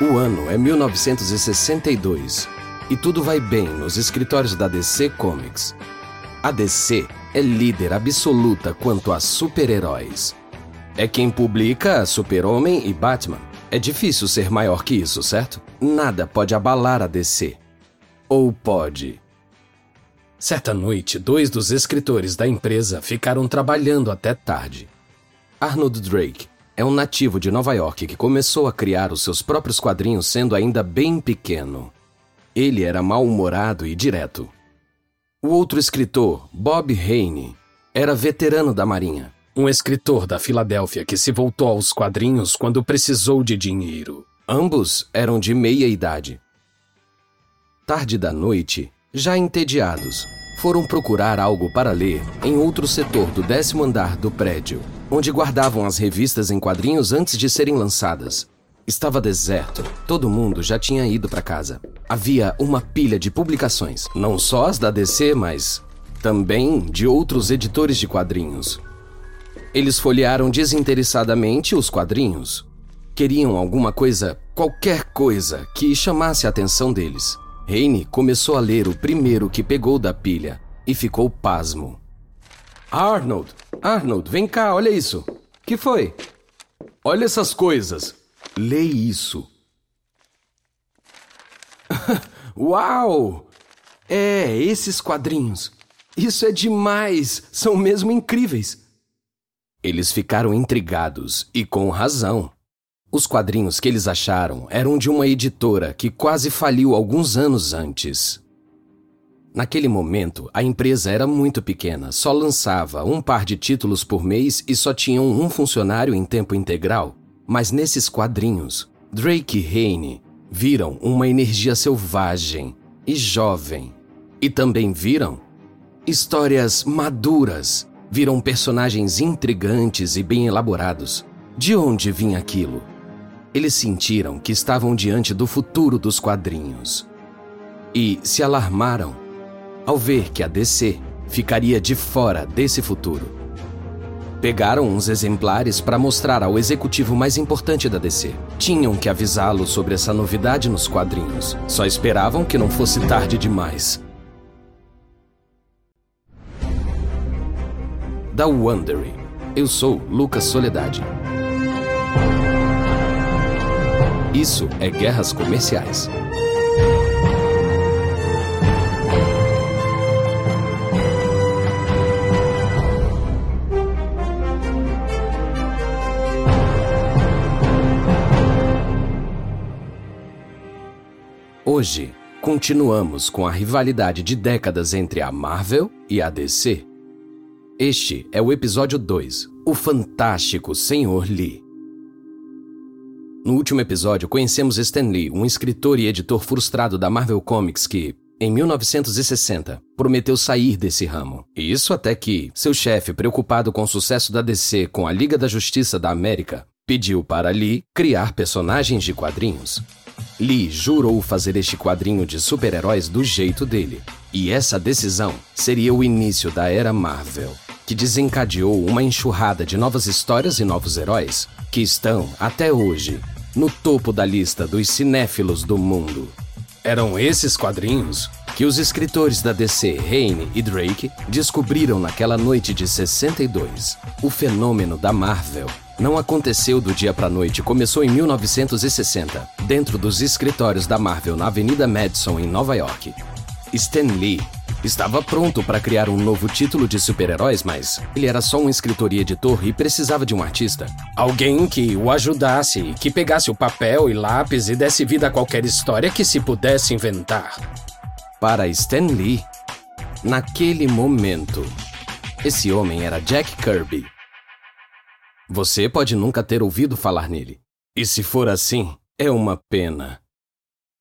O ano é 1962 e tudo vai bem nos escritórios da DC Comics. A DC é líder absoluta quanto a super-heróis. É quem publica Super-Homem e Batman. É difícil ser maior que isso, certo? Nada pode abalar a DC. Ou pode? Certa noite, dois dos escritores da empresa ficaram trabalhando até tarde. Arnold Drake é um nativo de Nova York que começou a criar os seus próprios quadrinhos sendo ainda bem pequeno. Ele era mal-humorado e direto. O outro escritor, Bob Hayne, era veterano da Marinha, um escritor da Filadélfia que se voltou aos quadrinhos quando precisou de dinheiro. Ambos eram de meia idade. Tarde da noite, já entediados, foram procurar algo para ler em outro setor do décimo andar do prédio, onde guardavam as revistas em quadrinhos antes de serem lançadas. Estava deserto, todo mundo já tinha ido para casa. Havia uma pilha de publicações, não só as da DC, mas também de outros editores de quadrinhos. Eles folhearam desinteressadamente os quadrinhos. Queriam alguma coisa, qualquer coisa, que chamasse a atenção deles. Heine começou a ler o primeiro que pegou da pilha e ficou pasmo. Arnold! Arnold, vem cá, olha isso! Que foi? Olha essas coisas! Lê isso! Uau! É, esses quadrinhos! Isso é demais! São mesmo incríveis! Eles ficaram intrigados e com razão. Os quadrinhos que eles acharam eram de uma editora que quase faliu alguns anos antes. Naquele momento, a empresa era muito pequena, só lançava um par de títulos por mês e só tinham um funcionário em tempo integral. Mas nesses quadrinhos, Drake e Hayne viram uma energia selvagem e jovem. E também viram histórias maduras, viram personagens intrigantes e bem elaborados. De onde vinha aquilo? Eles sentiram que estavam diante do futuro dos quadrinhos. E se alarmaram ao ver que a DC ficaria de fora desse futuro. Pegaram uns exemplares para mostrar ao executivo mais importante da DC. Tinham que avisá-lo sobre essa novidade nos quadrinhos. Só esperavam que não fosse tarde demais. Da Wondering. Eu sou Lucas Soledade. Isso é Guerras Comerciais. Hoje, continuamos com a rivalidade de décadas entre a Marvel e a DC. Este é o episódio 2, O Fantástico Senhor Lee. No último episódio, conhecemos Stan Lee, um escritor e editor frustrado da Marvel Comics que, em 1960, prometeu sair desse ramo. E isso até que seu chefe, preocupado com o sucesso da DC com a Liga da Justiça da América, pediu para Lee criar personagens de quadrinhos. Lee jurou fazer este quadrinho de super-heróis do jeito dele. E essa decisão seria o início da era Marvel, que desencadeou uma enxurrada de novas histórias e novos heróis que estão, até hoje, no topo da lista dos cinéfilos do mundo. Eram esses quadrinhos que os escritores da DC, Hayne e Drake, descobriram naquela noite de 62. O fenômeno da Marvel não aconteceu do dia para noite, começou em 1960, dentro dos escritórios da Marvel na Avenida Madison, em Nova York. Stan Lee Estava pronto para criar um novo título de super-heróis, mas ele era só um escritor e editor e precisava de um artista. Alguém que o ajudasse, que pegasse o papel e lápis e desse vida a qualquer história que se pudesse inventar. Para Stan Lee, naquele momento, esse homem era Jack Kirby. Você pode nunca ter ouvido falar nele. E se for assim, é uma pena.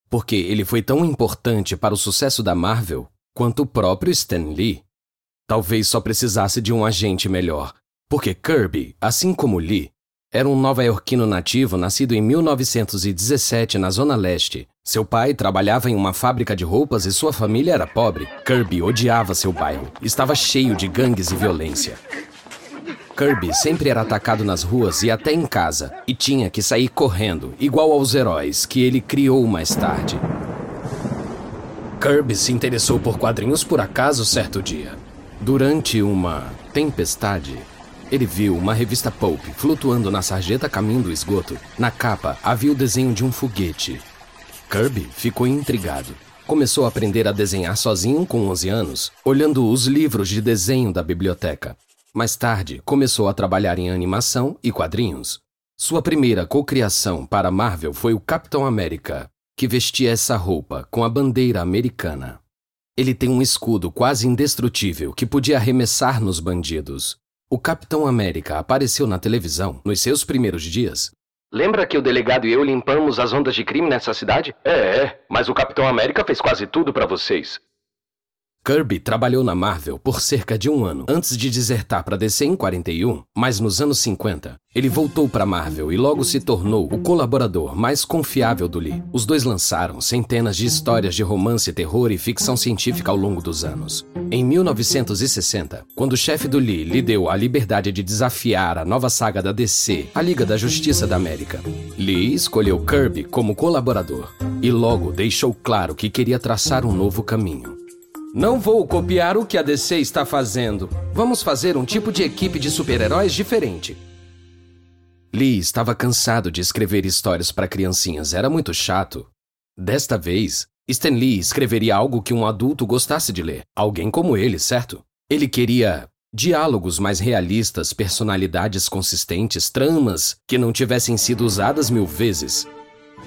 Porque ele foi tão importante para o sucesso da Marvel quanto o próprio Stan Lee. Talvez só precisasse de um agente melhor, porque Kirby, assim como Lee, era um nova-iorquino nativo nascido em 1917 na Zona Leste. Seu pai trabalhava em uma fábrica de roupas e sua família era pobre. Kirby odiava seu bairro. Estava cheio de gangues e violência. Kirby sempre era atacado nas ruas e até em casa, e tinha que sair correndo, igual aos heróis que ele criou mais tarde. Kirby se interessou por quadrinhos por acaso certo dia. Durante uma tempestade, ele viu uma revista Pulp flutuando na sarjeta caminho do esgoto. Na capa havia o desenho de um foguete. Kirby ficou intrigado. Começou a aprender a desenhar sozinho com 11 anos, olhando os livros de desenho da biblioteca. Mais tarde, começou a trabalhar em animação e quadrinhos. Sua primeira cocriação para Marvel foi o Capitão América, que vestia essa roupa com a bandeira americana. Ele tem um escudo quase indestrutível que podia arremessar nos bandidos. O Capitão América apareceu na televisão nos seus primeiros dias. Lembra que o delegado e eu limpamos as ondas de crime nessa cidade? É, é, mas o Capitão América fez quase tudo para vocês. Kirby trabalhou na Marvel por cerca de um ano antes de desertar para DC em 41, mas nos anos 50 ele voltou para Marvel e logo se tornou o colaborador mais confiável do Lee. Os dois lançaram centenas de histórias de romance, terror e ficção científica ao longo dos anos. Em 1960, quando o chefe do Lee lhe deu a liberdade de desafiar a nova saga da DC, a Liga da Justiça da América, Lee escolheu Kirby como colaborador e logo deixou claro que queria traçar um novo caminho. Não vou copiar o que a DC está fazendo. Vamos fazer um tipo de equipe de super-heróis diferente. Lee estava cansado de escrever histórias para criancinhas, era muito chato. Desta vez, Stan Lee escreveria algo que um adulto gostasse de ler. Alguém como ele, certo? Ele queria diálogos mais realistas, personalidades consistentes, tramas que não tivessem sido usadas mil vezes.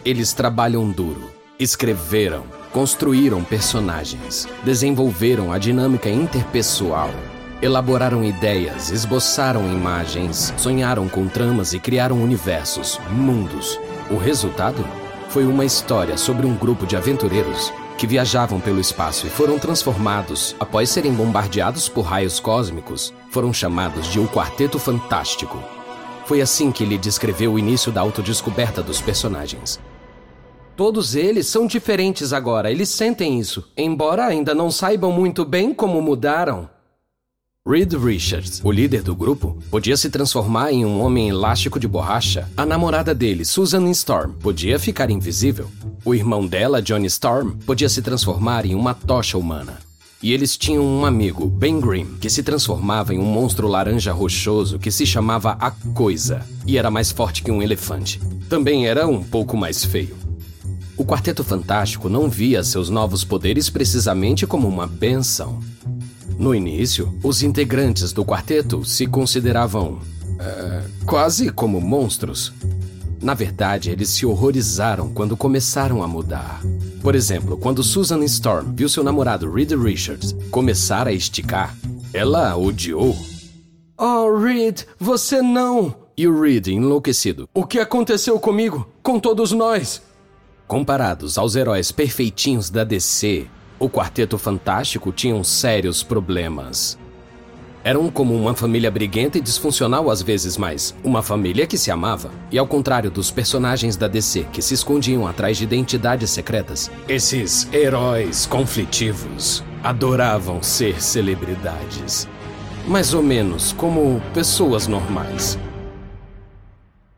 Eles trabalham duro, escreveram, Construíram personagens, desenvolveram a dinâmica interpessoal, elaboraram ideias, esboçaram imagens, sonharam com tramas e criaram universos, mundos. O resultado foi uma história sobre um grupo de aventureiros que viajavam pelo espaço e foram transformados após serem bombardeados por raios cósmicos. Foram chamados de O Quarteto Fantástico. Foi assim que ele descreveu o início da autodescoberta dos personagens. Todos eles são diferentes agora, eles sentem isso, embora ainda não saibam muito bem como mudaram. Reed Richards, o líder do grupo, podia se transformar em um homem elástico de borracha. A namorada dele, Susan Storm, podia ficar invisível. O irmão dela, Johnny Storm, podia se transformar em uma tocha humana. E eles tinham um amigo, Ben Grimm, que se transformava em um monstro laranja rochoso que se chamava A Coisa e era mais forte que um elefante. Também era um pouco mais feio. O Quarteto Fantástico não via seus novos poderes precisamente como uma benção. No início, os integrantes do quarteto se consideravam uh, quase como monstros. Na verdade, eles se horrorizaram quando começaram a mudar. Por exemplo, quando Susan Storm viu seu namorado Reed Richards começar a esticar, ela odiou. Oh, Reed, você não! E o Reed, enlouquecido. O que aconteceu comigo? Com todos nós? Comparados aos heróis perfeitinhos da DC, o Quarteto Fantástico tinha sérios problemas. Eram como uma família briguenta e disfuncional às vezes, mas uma família que se amava. E ao contrário dos personagens da DC que se escondiam atrás de identidades secretas, esses heróis conflitivos adoravam ser celebridades. Mais ou menos como pessoas normais.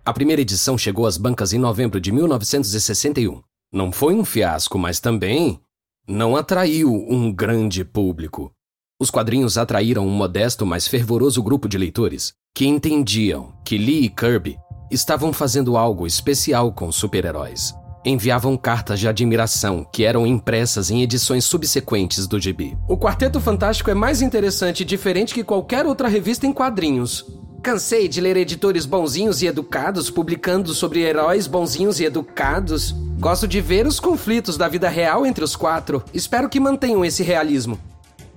A primeira edição chegou às bancas em novembro de 1961. Não foi um fiasco, mas também não atraiu um grande público. Os quadrinhos atraíram um modesto, mas fervoroso grupo de leitores que entendiam que Lee e Kirby estavam fazendo algo especial com super-heróis. Enviavam cartas de admiração que eram impressas em edições subsequentes do gibi. O Quarteto Fantástico é mais interessante e diferente que qualquer outra revista em quadrinhos, Cansei de ler editores bonzinhos e educados publicando sobre heróis bonzinhos e educados. Gosto de ver os conflitos da vida real entre os quatro. Espero que mantenham esse realismo.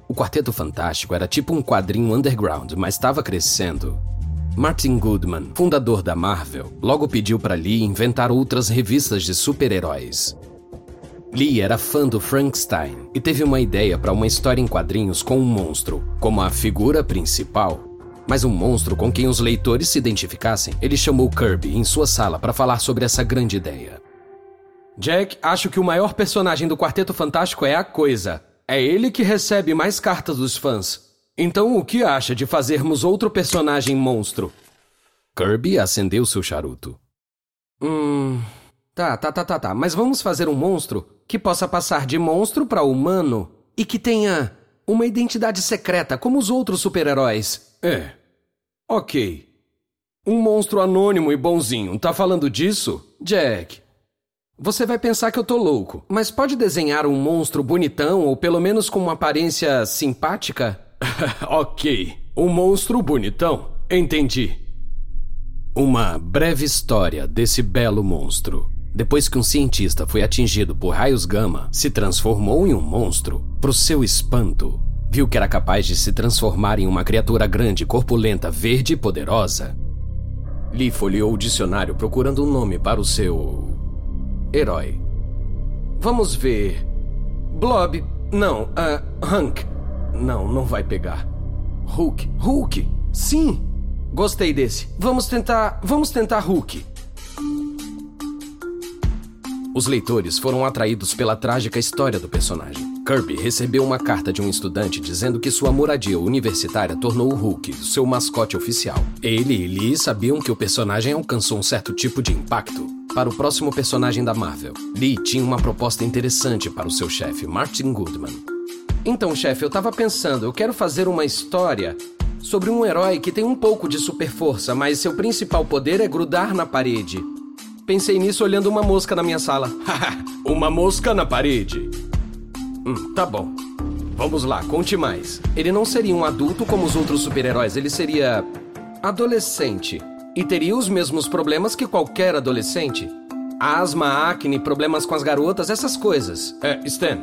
O Quarteto Fantástico era tipo um quadrinho underground, mas estava crescendo. Martin Goodman, fundador da Marvel, logo pediu para Lee inventar outras revistas de super-heróis. Lee era fã do Frankenstein e teve uma ideia para uma história em quadrinhos com um monstro como a figura principal mas um monstro com quem os leitores se identificassem. Ele chamou Kirby em sua sala para falar sobre essa grande ideia. Jack, acho que o maior personagem do Quarteto Fantástico é a Coisa. É ele que recebe mais cartas dos fãs. Então o que acha de fazermos outro personagem monstro? Kirby acendeu seu charuto. Hum. Tá, tá, tá, tá, tá. Mas vamos fazer um monstro que possa passar de monstro para humano e que tenha uma identidade secreta como os outros super-heróis. É. Ok. Um monstro anônimo e bonzinho. Tá falando disso? Jack. Você vai pensar que eu tô louco, mas pode desenhar um monstro bonitão ou pelo menos com uma aparência simpática? ok. Um monstro bonitão. Entendi. Uma breve história desse belo monstro. Depois que um cientista foi atingido por raios gama, se transformou em um monstro. Pro seu espanto, viu que era capaz de se transformar em uma criatura grande, corpulenta, verde e poderosa. Lee folheou o dicionário procurando um nome para o seu. herói. Vamos ver. Blob. Não, uh, Hank. Não, não vai pegar. Hulk. Hulk! Sim! Gostei desse. Vamos tentar. Vamos tentar Hulk. Os leitores foram atraídos pela trágica história do personagem. Kirby recebeu uma carta de um estudante dizendo que sua moradia universitária tornou o Hulk seu mascote oficial. Ele e Lee sabiam que o personagem alcançou um certo tipo de impacto. Para o próximo personagem da Marvel, Lee tinha uma proposta interessante para o seu chefe, Martin Goodman. Então, chefe, eu tava pensando, eu quero fazer uma história sobre um herói que tem um pouco de super força, mas seu principal poder é grudar na parede. Pensei nisso olhando uma mosca na minha sala. uma mosca na parede. Hum, tá bom. Vamos lá, conte mais. Ele não seria um adulto como os outros super-heróis, ele seria. adolescente. E teria os mesmos problemas que qualquer adolescente. Asma, acne, problemas com as garotas, essas coisas. É, Stan.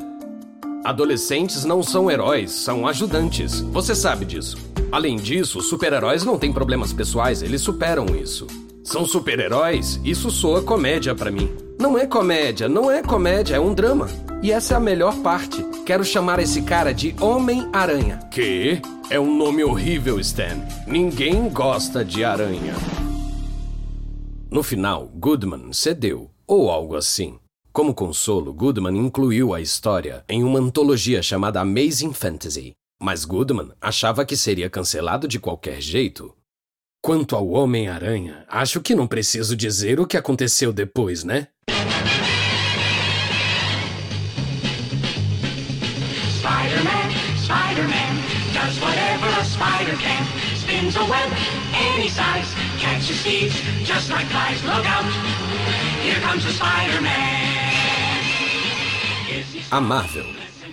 Adolescentes não são heróis, são ajudantes. Você sabe disso. Além disso, super-heróis não têm problemas pessoais, eles superam isso. São super-heróis? Isso soa comédia para mim. Não é comédia, não é comédia, é um drama. E essa é a melhor parte. Quero chamar esse cara de Homem-Aranha. Que? É um nome horrível, Stan. Ninguém gosta de aranha. No final, Goodman cedeu, ou algo assim. Como consolo, Goodman incluiu a história em uma antologia chamada Amazing Fantasy. Mas Goodman achava que seria cancelado de qualquer jeito. Quanto ao Homem-Aranha, acho que não preciso dizer o que aconteceu depois, né? Web any size, just like flies. Look out, here comes the Spider-Man. A Marvel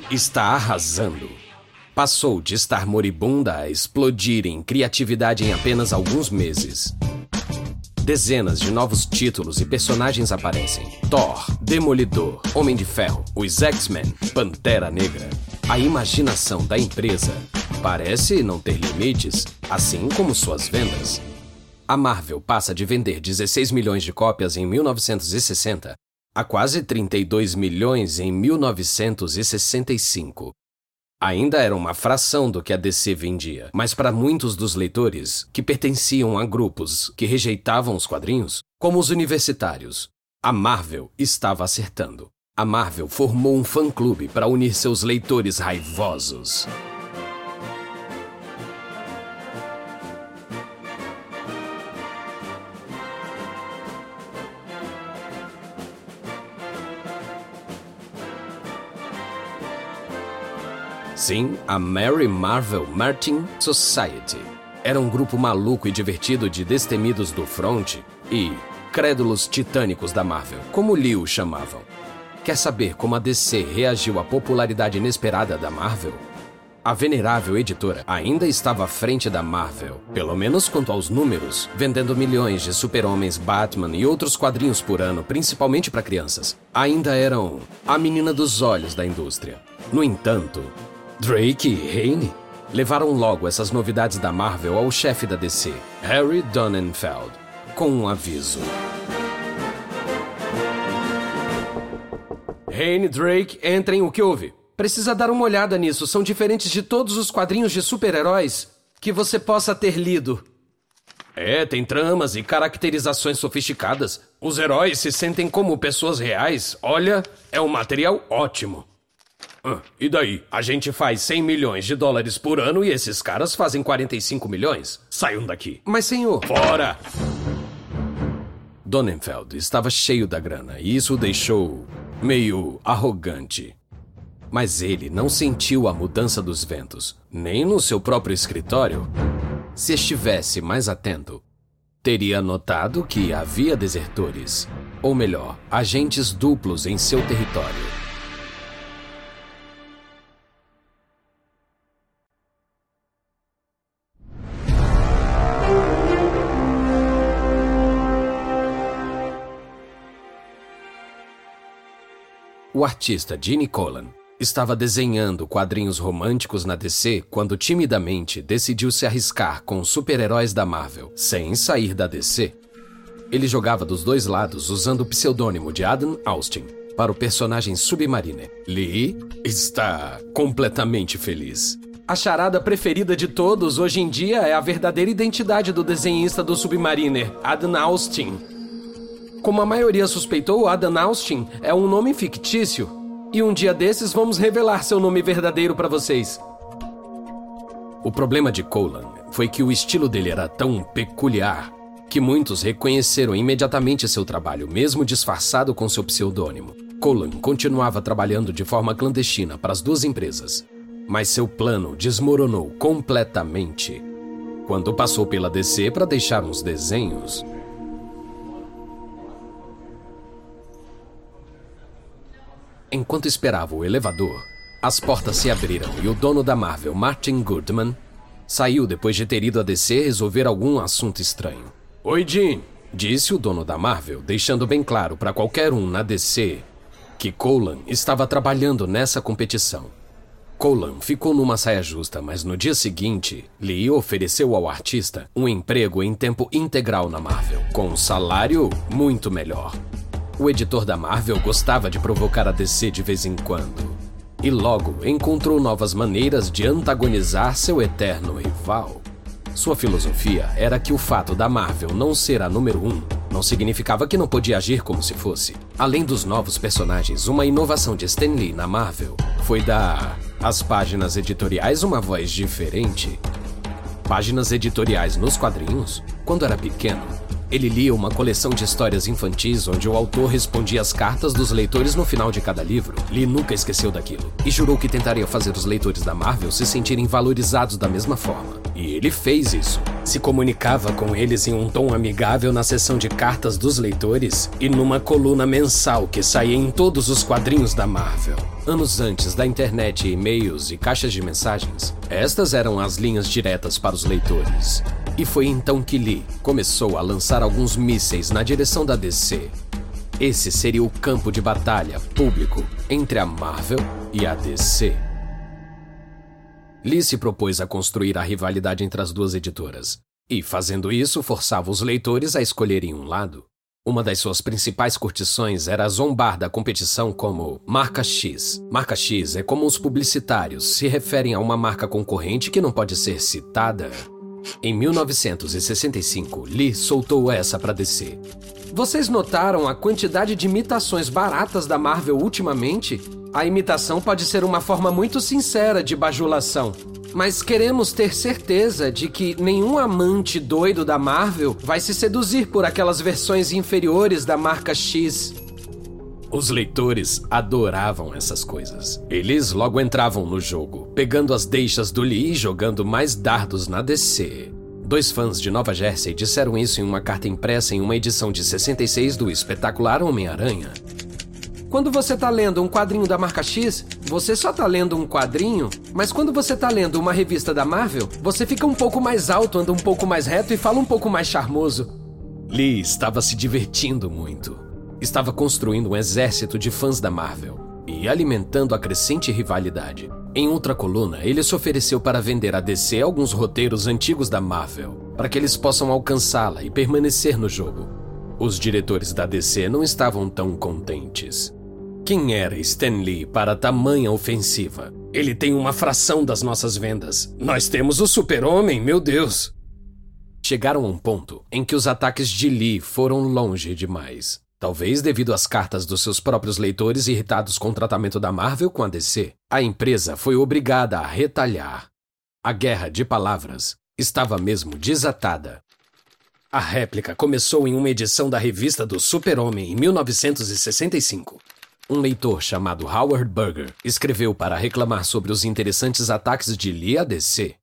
está arrasando passou de estar moribunda a explodir em criatividade em apenas alguns meses. Dezenas de novos títulos e personagens aparecem: Thor, Demolidor, Homem de Ferro, os X-Men, Pantera Negra. A imaginação da empresa parece não ter limites, assim como suas vendas. A Marvel passa de vender 16 milhões de cópias em 1960 a quase 32 milhões em 1965. Ainda era uma fração do que a DC vendia, mas para muitos dos leitores, que pertenciam a grupos que rejeitavam os quadrinhos, como os universitários, a Marvel estava acertando. A Marvel formou um fã-clube para unir seus leitores raivosos. Sim, a Mary Marvel Martin Society. Era um grupo maluco e divertido de destemidos do front e crédulos titânicos da Marvel, como o chamavam. Quer saber como a DC reagiu à popularidade inesperada da Marvel? A venerável editora ainda estava à frente da Marvel, pelo menos quanto aos números, vendendo milhões de super-homens, Batman e outros quadrinhos por ano, principalmente para crianças. Ainda eram a menina dos olhos da indústria. No entanto, Drake e Haney levaram logo essas novidades da Marvel ao chefe da DC, Harry Donenfeld, com um aviso. Haney Drake, entrem o que houve. Precisa dar uma olhada nisso. São diferentes de todos os quadrinhos de super-heróis que você possa ter lido. É, tem tramas e caracterizações sofisticadas. Os heróis se sentem como pessoas reais. Olha, é um material ótimo. Ah, e daí? A gente faz 100 milhões de dólares por ano e esses caras fazem 45 milhões? Saiam daqui. Mas, senhor. Fora! Donenfeld estava cheio da grana e isso o deixou meio arrogante. Mas ele não sentiu a mudança dos ventos, nem no seu próprio escritório. Se estivesse mais atento, teria notado que havia desertores, ou melhor, agentes duplos em seu território. O artista Gene Colan estava desenhando quadrinhos românticos na DC quando timidamente decidiu se arriscar com os super-heróis da Marvel, sem sair da DC. Ele jogava dos dois lados usando o pseudônimo de Adam Austin para o personagem Submariner. Lee está completamente feliz. A charada preferida de todos hoje em dia é a verdadeira identidade do desenhista do Submariner, Adam Austin. Como a maioria suspeitou, Adam Austin é um nome fictício. E um dia desses vamos revelar seu nome verdadeiro para vocês. O problema de Colan foi que o estilo dele era tão peculiar que muitos reconheceram imediatamente seu trabalho, mesmo disfarçado com seu pseudônimo. Colan continuava trabalhando de forma clandestina para as duas empresas, mas seu plano desmoronou completamente quando passou pela DC para deixar uns desenhos Enquanto esperava o elevador, as portas se abriram e o dono da Marvel, Martin Goodman, saiu depois de ter ido a DC resolver algum assunto estranho. Oi, Jean, disse o dono da Marvel, deixando bem claro para qualquer um na DC que Colan estava trabalhando nessa competição. Colan ficou numa saia justa, mas no dia seguinte, Lee ofereceu ao artista um emprego em tempo integral na Marvel, com um salário muito melhor. O editor da Marvel gostava de provocar a DC de vez em quando. E logo encontrou novas maneiras de antagonizar seu eterno rival. Sua filosofia era que o fato da Marvel não ser a número um não significava que não podia agir como se fosse. Além dos novos personagens, uma inovação de Stan Lee na Marvel foi dar às páginas editoriais uma voz diferente. Páginas editoriais nos quadrinhos, quando era pequeno, ele lia uma coleção de histórias infantis onde o autor respondia as cartas dos leitores no final de cada livro. Lee nunca esqueceu daquilo e jurou que tentaria fazer os leitores da Marvel se sentirem valorizados da mesma forma. E ele fez isso. Se comunicava com eles em um tom amigável na seção de cartas dos leitores e numa coluna mensal que saía em todos os quadrinhos da Marvel. Anos antes da internet, e-mails e caixas de mensagens, estas eram as linhas diretas para os leitores. E foi então que Lee começou a lançar alguns mísseis na direção da DC. Esse seria o campo de batalha público entre a Marvel e a DC. Lee se propôs a construir a rivalidade entre as duas editoras, e fazendo isso forçava os leitores a escolherem um lado. Uma das suas principais curtições era zombar da competição como marca X. Marca X é como os publicitários se referem a uma marca concorrente que não pode ser citada em 1965, Lee soltou essa para DC. Vocês notaram a quantidade de imitações baratas da Marvel ultimamente? A imitação pode ser uma forma muito sincera de bajulação. Mas queremos ter certeza de que nenhum amante doido da Marvel vai se seduzir por aquelas versões inferiores da marca X. Os leitores adoravam essas coisas. Eles logo entravam no jogo, pegando as deixas do Lee e jogando mais dardos na DC. Dois fãs de Nova Jersey disseram isso em uma carta impressa em uma edição de 66 do espetacular Homem-Aranha. Quando você tá lendo um quadrinho da marca X, você só tá lendo um quadrinho, mas quando você tá lendo uma revista da Marvel, você fica um pouco mais alto, anda um pouco mais reto e fala um pouco mais charmoso. Lee estava se divertindo muito estava construindo um exército de fãs da Marvel e alimentando a crescente rivalidade. Em outra coluna, ele se ofereceu para vender a DC alguns roteiros antigos da Marvel, para que eles possam alcançá-la e permanecer no jogo. Os diretores da DC não estavam tão contentes. Quem era Stan Lee para tamanha ofensiva? Ele tem uma fração das nossas vendas. Nós temos o Super-Homem, meu Deus! Chegaram a um ponto em que os ataques de Lee foram longe demais. Talvez devido às cartas dos seus próprios leitores irritados com o tratamento da Marvel com a DC, a empresa foi obrigada a retalhar. A guerra de palavras estava mesmo desatada. A réplica começou em uma edição da revista do Super-Homem em 1965. Um leitor chamado Howard Berger escreveu para reclamar sobre os interessantes ataques de Lee a DC.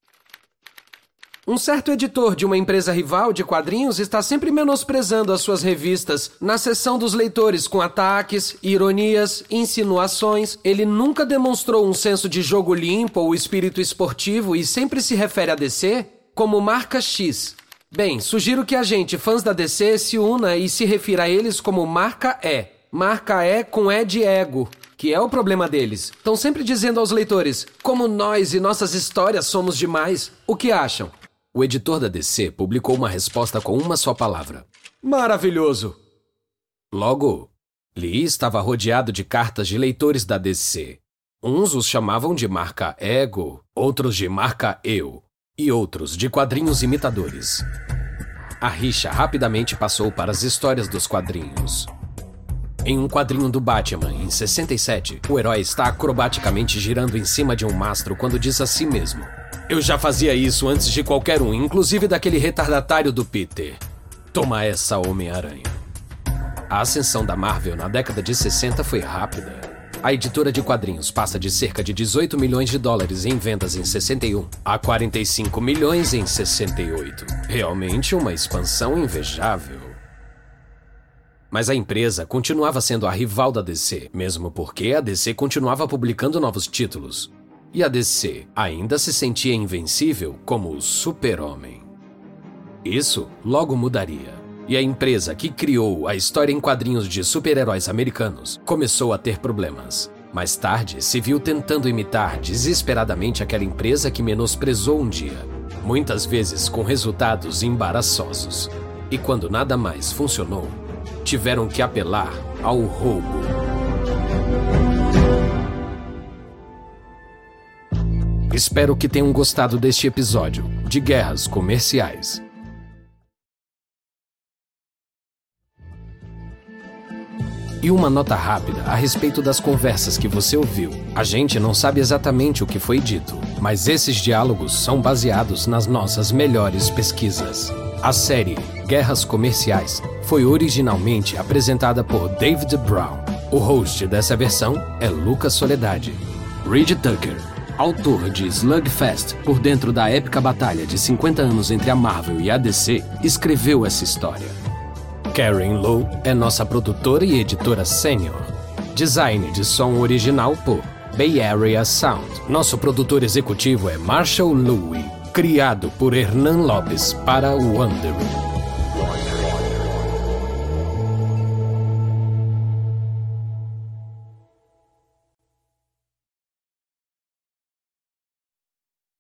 Um certo editor de uma empresa rival de quadrinhos está sempre menosprezando as suas revistas na seção dos leitores com ataques, ironias, insinuações. Ele nunca demonstrou um senso de jogo limpo ou espírito esportivo e sempre se refere a DC como marca X. Bem, sugiro que a gente, fãs da DC, se una e se refira a eles como marca E. Marca E com E de ego que é o problema deles. Estão sempre dizendo aos leitores como nós e nossas histórias somos demais. O que acham? O editor da DC publicou uma resposta com uma só palavra: Maravilhoso! Logo, Lee estava rodeado de cartas de leitores da DC. Uns os chamavam de marca Ego, outros de marca Eu, e outros de quadrinhos imitadores. A rixa rapidamente passou para as histórias dos quadrinhos. Em um quadrinho do Batman, em 67, o herói está acrobaticamente girando em cima de um mastro quando diz a si mesmo: eu já fazia isso antes de qualquer um, inclusive daquele retardatário do Peter. Toma essa, Homem-Aranha. A ascensão da Marvel na década de 60 foi rápida. A editora de quadrinhos passa de cerca de 18 milhões de dólares em vendas em 61 a 45 milhões em 68. Realmente uma expansão invejável. Mas a empresa continuava sendo a rival da DC, mesmo porque a DC continuava publicando novos títulos e a DC ainda se sentia invencível como o Super-Homem. Isso logo mudaria. E a empresa que criou a história em quadrinhos de super-heróis americanos começou a ter problemas. Mais tarde, se viu tentando imitar desesperadamente aquela empresa que menosprezou um dia, muitas vezes com resultados embaraçosos. E quando nada mais funcionou, tiveram que apelar ao roubo. Espero que tenham gostado deste episódio de Guerras Comerciais. E uma nota rápida a respeito das conversas que você ouviu. A gente não sabe exatamente o que foi dito, mas esses diálogos são baseados nas nossas melhores pesquisas. A série Guerras Comerciais foi originalmente apresentada por David Brown. O host dessa versão é Lucas Soledade. Reed Tucker autor de Slugfest, por dentro da épica batalha de 50 anos entre a Marvel e a DC, escreveu essa história. Karen Lowe é nossa produtora e editora sênior. Design de som original por Bay Area Sound. Nosso produtor executivo é Marshall Louie, criado por Hernan Lopes para Wondery.